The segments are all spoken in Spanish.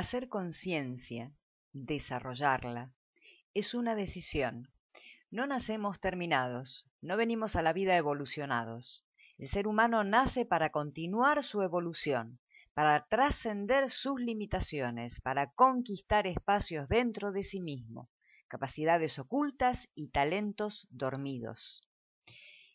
Hacer conciencia, desarrollarla, es una decisión. No nacemos terminados, no venimos a la vida evolucionados. El ser humano nace para continuar su evolución, para trascender sus limitaciones, para conquistar espacios dentro de sí mismo, capacidades ocultas y talentos dormidos.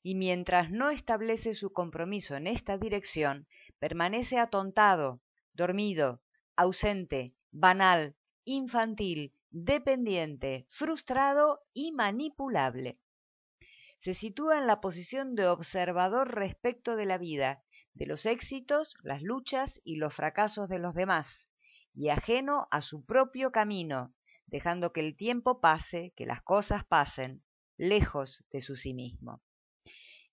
Y mientras no establece su compromiso en esta dirección, permanece atontado, dormido, ausente, banal, infantil, dependiente, frustrado y manipulable. Se sitúa en la posición de observador respecto de la vida, de los éxitos, las luchas y los fracasos de los demás, y ajeno a su propio camino, dejando que el tiempo pase, que las cosas pasen, lejos de su sí mismo.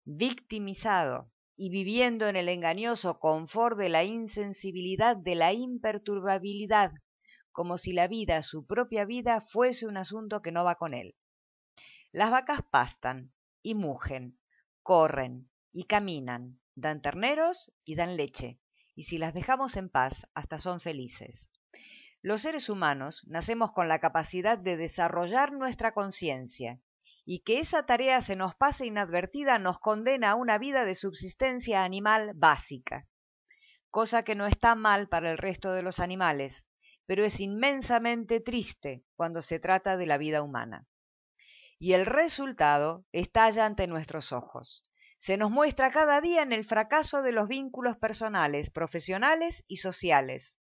Victimizado y viviendo en el engañoso confort de la insensibilidad, de la imperturbabilidad, como si la vida, su propia vida, fuese un asunto que no va con él. Las vacas pastan y mugen, corren y caminan, dan terneros y dan leche, y si las dejamos en paz, hasta son felices. Los seres humanos nacemos con la capacidad de desarrollar nuestra conciencia, y que esa tarea se nos pase inadvertida nos condena a una vida de subsistencia animal básica, cosa que no está mal para el resto de los animales, pero es inmensamente triste cuando se trata de la vida humana. Y el resultado estalla ante nuestros ojos. Se nos muestra cada día en el fracaso de los vínculos personales, profesionales y sociales.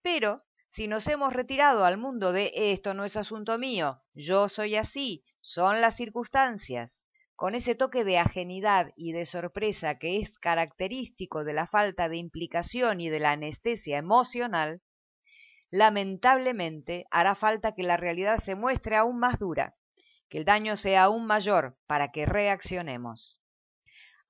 Pero si nos hemos retirado al mundo de esto no es asunto mío, yo soy así, son las circunstancias, con ese toque de ajenidad y de sorpresa que es característico de la falta de implicación y de la anestesia emocional, lamentablemente hará falta que la realidad se muestre aún más dura, que el daño sea aún mayor para que reaccionemos.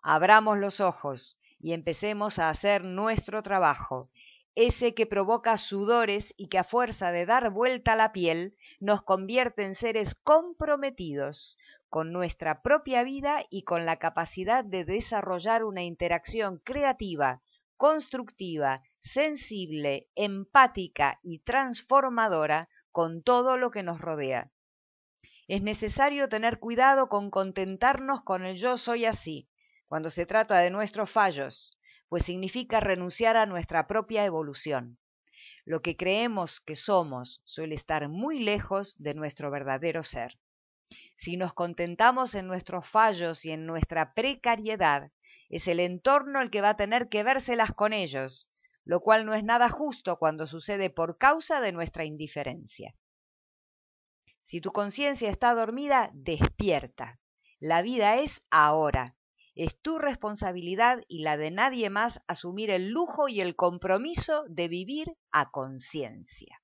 Abramos los ojos y empecemos a hacer nuestro trabajo, ese que provoca sudores y que a fuerza de dar vuelta la piel nos convierte en seres comprometidos con nuestra propia vida y con la capacidad de desarrollar una interacción creativa, constructiva, sensible, empática y transformadora con todo lo que nos rodea. Es necesario tener cuidado con contentarnos con el yo soy así, cuando se trata de nuestros fallos, pues significa renunciar a nuestra propia evolución. Lo que creemos que somos suele estar muy lejos de nuestro verdadero ser. Si nos contentamos en nuestros fallos y en nuestra precariedad, es el entorno el que va a tener que vérselas con ellos, lo cual no es nada justo cuando sucede por causa de nuestra indiferencia. Si tu conciencia está dormida, despierta. La vida es ahora. Es tu responsabilidad y la de nadie más asumir el lujo y el compromiso de vivir a conciencia.